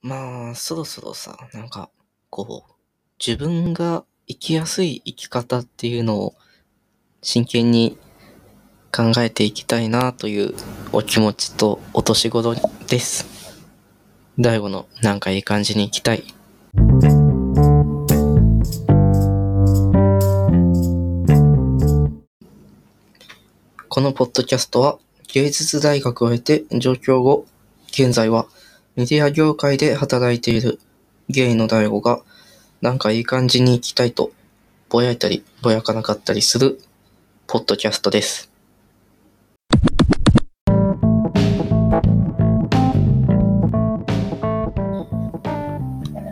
まあ、そろそろさ、なんか、こう、自分が生きやすい生き方っていうのを真剣に考えていきたいなというお気持ちとお年頃です。大悟のなんかいい感じに行きたい。このポッドキャストは芸術大学を経て上京後、現在はメディア業界で働いているゲイの大悟がなんかいい感じに行きたいとぼやいたりぼやかなかったりするポッドキャストです。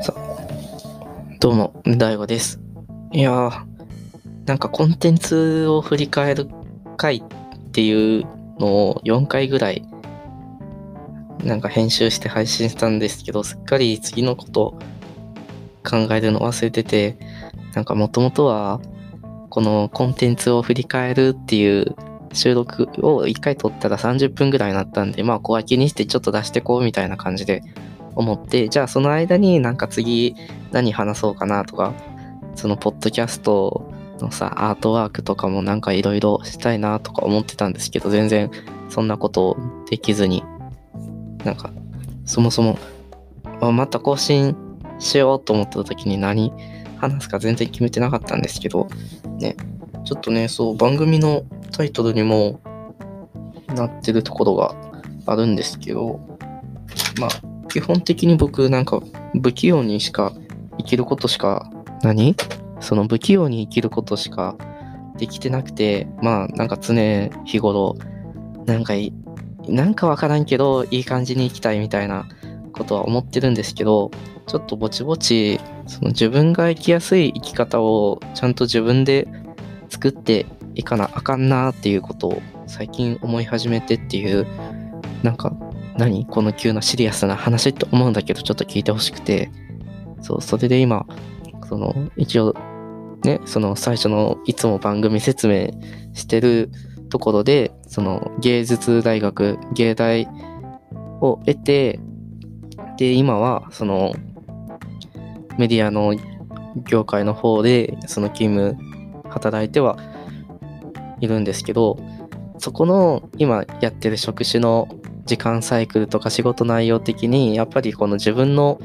さどうも、大悟です。いやー、なんかコンテンツを振り返る回っていうのを4回ぐらいなんか編集して配信したんですけど、すっかり次のこと考えるの忘れてて、なんかもともとはこのコンテンツを振り返るっていう収録を1回撮ったら30分ぐらいになったんで、まあ小分けにしてちょっと出してこうみたいな感じで思って、じゃあその間になんか次何話そうかなとか、そのポッドキャストのさ、アートワークとかもなんかいろいろしたいなとか思ってたんですけど、全然そんなことできずに、なんか、そもそも、あまた更新しようと思った時に何話すか全然決めてなかったんですけど、ね、ちょっとね、そう、番組のタイトルにもなってるところがあるんですけど、まあ、基本的に僕なんか不器用にしか生きることしか、何その不器用に生きることしかできてなくて、まあなんか常日頃、なんかなんかわからんけど、いい感じに生きたいみたいなことは思ってるんですけど、ちょっとぼちぼち、その自分が生きやすい生き方をちゃんと自分で作っていかなあかんなっていうことを最近思い始めてっていう、なんか、何？この急なシリアスな話って思うんだけど、ちょっと聞いてほしくて、そう、それで今、その、一応、ね、その最初のいつも番組説明してるところで、その芸術大学、芸大を得て、で、今はそのメディアの業界の方で、その勤務、働いてはいるんですけど、そこの今やってる職種の時間サイクルとか仕事内容的に、やっぱりこの自分の、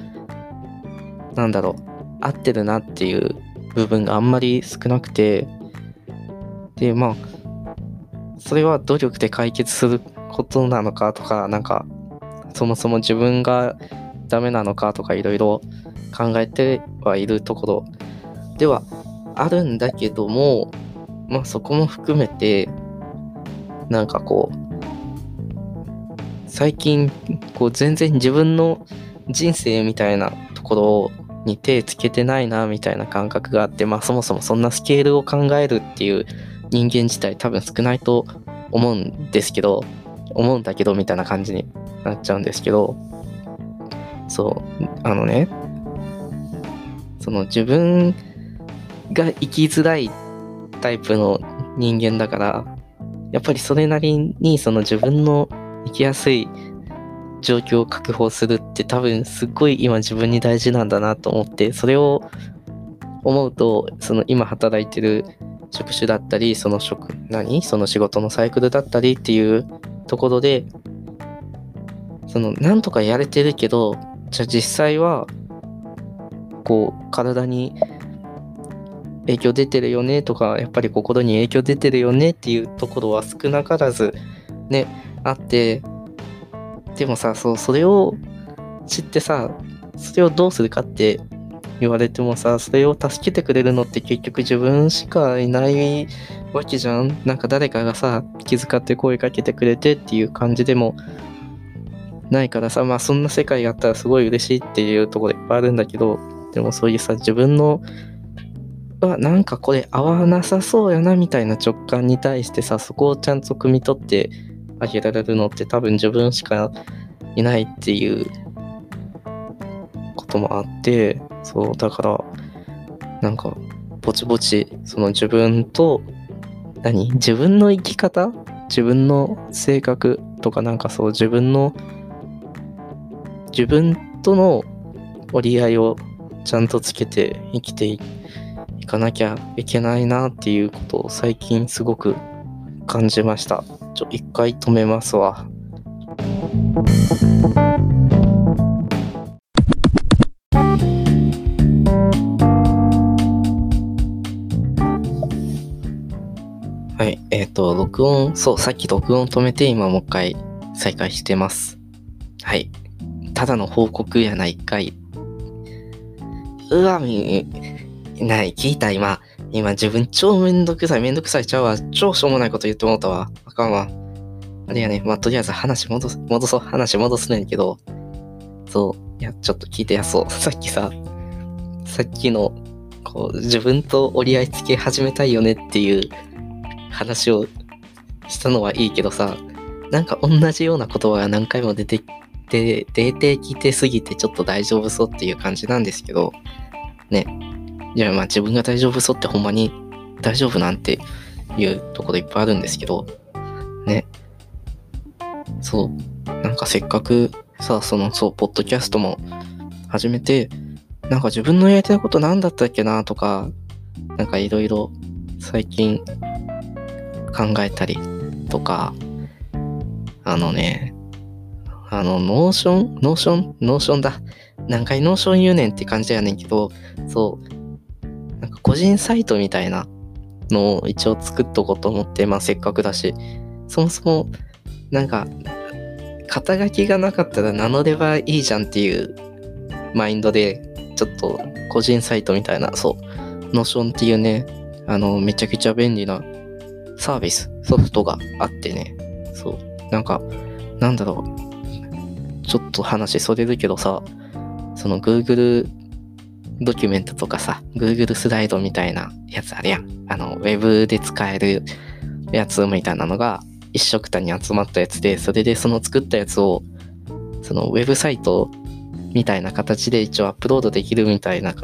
なんだろう、合ってるなっていう部分があんまり少なくて、で、まあ、それは努力で解決することなのかとか、なんか、そもそも自分がダメなのかとかいろいろ考えてはいるところではあるんだけども、まあそこも含めて、なんかこう、最近、こう全然自分の人生みたいなところに手つけてないなみたいな感覚があって、まあそもそもそんなスケールを考えるっていう人間自体多分少ないと思うんですけど、思うんだけどみたいな感じになっちゃうんですけど、そう、あのね、その自分が生きづらいタイプの人間だから、やっぱりそれなりにその自分の生きやすい状況を確保するって多分すっごい今自分に大事なんだなと思って、それを思うと、その今働いてる職種だったり、その職、何？その仕事のサイクルだったりっていうところで、その、なんとかやれてるけど、じゃあ実際は、こう、体に影響出てるよねとか、やっぱり心に影響出てるよねっていうところは少なからず、ね、あって、でもさ、そう、それを知ってさ、それをどうするかって言われてもさ、それを助けてくれるのって結局自分しかいないわけじゃん。なんか誰かがさ、気遣って声かけてくれてっていう感じでもないからさ、まあそんな世界があったらすごい嬉しいっていうところいっぱいあるんだけど、でもそういうさ、自分の、あ、なんかこれ合わなさそうやなみたいな直感に対してさ、そこをちゃんと汲み取ってあげられるのって多分自分しかいないっていうこともあって、そう、だから、なんか、ぼちぼち、その自分と、何？自分の生き方？自分の性格とかなんかそう、自分の、自分との折り合いをちゃんとつけて生きていかなきゃいけないなっていうことを最近すごく感じました。ちょ、一回止めますわ。と、録音、そう、さっき録音止めて、今もう一回再開してます。はい。ただの報告やないかい。うわ、み、ない、聞いた、今。今、自分超めんどくさい、めんどくさいちゃうわ。超しょうもないこと言ってもうたわ。あかんわ。あれやね、まあ、とりあえず話戻す、戻そう、話戻すねんけど、そう、いや、ちょっと聞いてや、そう。さっきさ、さっきの、こう、自分と折り合いつけ始めたいよねっていう話をしたのはいいけどさ、なんか同じような言葉が何回も出てきて、出てきてすぎてちょっと大丈夫そうっていう感じなんですけど、ね。じゃあまあ自分が大丈夫そうってほんまに大丈夫なんていうところいっぱいあるんですけど、ね。そう。なんかせっかくさ、その、そう、ポッドキャストも始めて、なんか自分のやりたいこと何だったっけなとか、なんかいろいろ最近考えたりとか、あのね、あの、 Notion？Notion？Notion だ。何回 Notion 言うねんって感じやねんけど、そう、なんか個人サイトみたいなのを一応作っとこうと思って、まあせっかくだし、そもそも、なんか、肩書きがなかったら名乗ればいいじゃんっていうマインドで、ちょっと個人サイトみたいな、そう、 Notion っていうね、あの、めちゃくちゃ便利なサービス、ソフトがあってね、そう、なんか、なんだろう、ちょっと話それるけどさ、その Google ドキュメントとかさ、Google スライドみたいなやつあるやん。あの、Web で使えるやつみたいなのが一色単に集まったやつで、それでその作ったやつを、そのウェブサイトみたいな形で一応アップロードできるみたいな、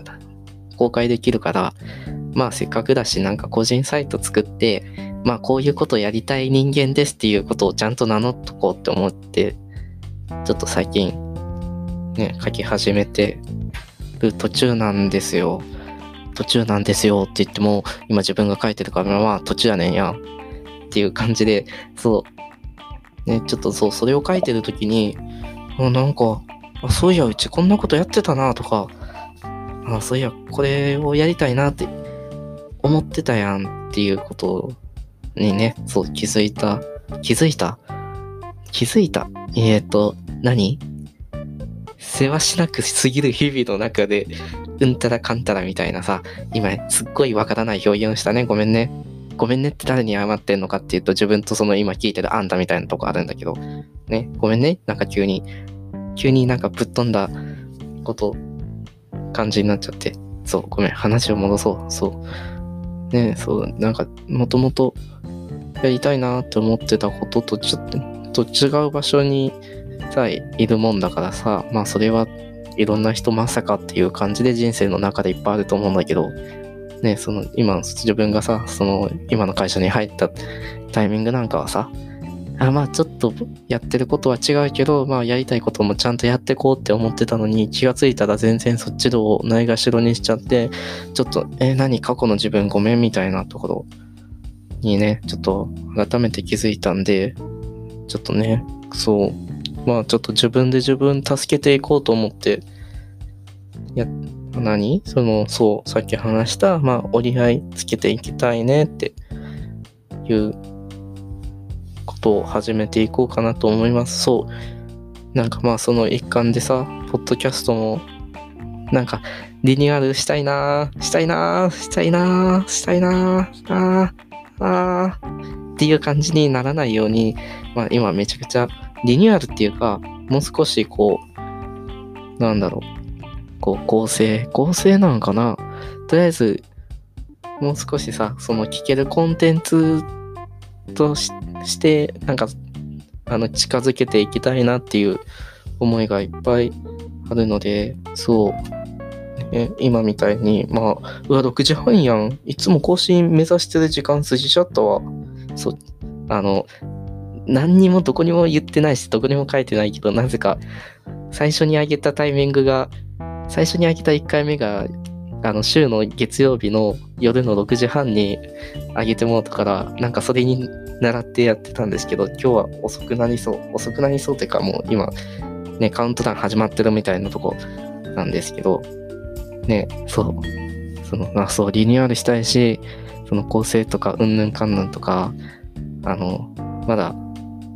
公開できるから、まあせっかくだしなんか個人サイト作って、まあこういうことやりたい人間ですっていうことをちゃんと名乗っとこうって思って、ちょっと最近ね、書き始めてる途中なんですよ。途中なんですよって言っても、今自分が書いてるからまあ途中やねんや。っていう感じで、そう。ね、ちょっとそう、それを書いてる時に、あなんか、あそういや、うちこんなことやってたなとか、あそういや、これをやりたいなって思ってたやんっていうことをにね、そう気づいた。気づいた？気づいた？えっ、ー、と、何？世話しなくすぎる日々の中で、うんたらかんたらみたいなさ、今すっごいわからない表現をしたね。ごめんね。ごめんねって誰に謝ってんのかっていうと、自分とその今聞いてるあんたみたいなとこあるんだけど、ね、ごめんね？なんか急に、急になんかぶっ飛んだこと、感じになっちゃって。そう、ごめん、話を戻そう。そう。ね、そう、なんか、もともとやりたいなって思ってたこととちょっと違う場所にさえいるもんだからさ、まあそれはいろんな人まさかっていう感じで人生の中でいっぱいあると思うんだけど、ね、その今自分がさ、その今の会社に入ったタイミングなんかはさ、あまあちょっとやってることは違うけど、まあやりたいこともちゃんとやってこうって思ってたのに気がついたら全然そっちをないがしろにしちゃって、ちょっと、え何？過去の自分ごめん？みたいなところにね、ちょっと改めて気づいたんで、ちょっとね、そう、まあちょっと自分で自分助けていこうと思って、や、何？その、そう、さっき話した、まあ折り合いつけていきたいねっていうことを始めていこうかなと思います。そう。なんかまあその一環でさ、ポッドキャストも、なんかリニューアルしたいなしたいなしたいなしたいなああっていう感じにならないように、まあ今めちゃくちゃリニューアルっていうか、もう少しこう、なんだろう、こう構成、構成なんかな。とりあえず、もう少しさ、その聞けるコンテンツとして、なんか、あの、近づけていきたいなっていう思いがいっぱいあるので、そう、ね、今みたいに、まあ、うわ、6時半やん。いつも更新目指してる時間過ぎちゃったわ。そう、あの、何にもどこにも言ってないし、どこにも書いてないけど、なぜか、最初に上げたタイミングが、最初に上げた1回目が、あの、週の月曜日の夜の6時半に上げてもらったから、なんかそれに習ってやってたんですけど、今日は遅くなりそう。遅くなりそうっていうか、もう今、ね、カウントダウン始まってるみたいなとこなんですけど、ね、そう。その、まあそう、リニューアルしたいし、その構成とか、うんぬんかんぬんとか、あの、まだ、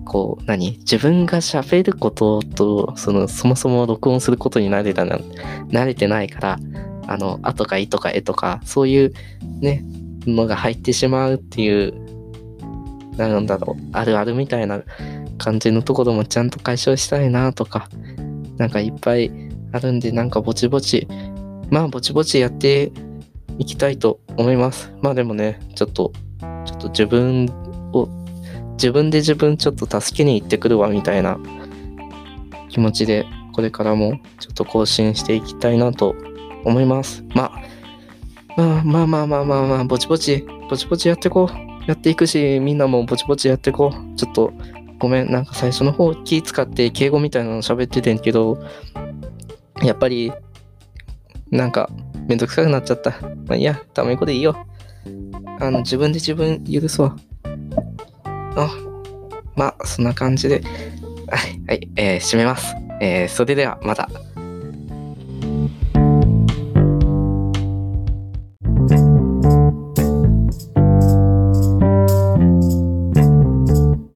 こう、何自分が喋ることと、その、そもそも録音することに慣れたな、慣れてないから、あの、あとかいとかえとか、そういうね、のが入ってしまうっていう、なんだろう、あるあるみたいな感じのところもちゃんと解消したいなとか、なんかいっぱいあるんで、なんかぼちぼち、まあぼちぼちやっていきたいと思います。まあでもね、ちょっと、ちょっと自分を、自分で自分ちょっと助けに行ってくるわみたいな気持ちで、これからもちょっと更新していきたいなと思います。まあ、まあまあまあまあまあまあ、ぼちぼち、ぼちぼちやってこう。やっていくし、みんなもぼちぼちやってこう。ちょっと、ごめん、なんか最初の方気使って敬語みたいなの喋っててんけど、やっぱり、なんか、めんどくさくなっちゃった。まあいいや、ためこでいいよ。あの、自分で自分許そう。あ、まあ、そんな感じで、はい、はい、えー、締めます。えー、それではまた。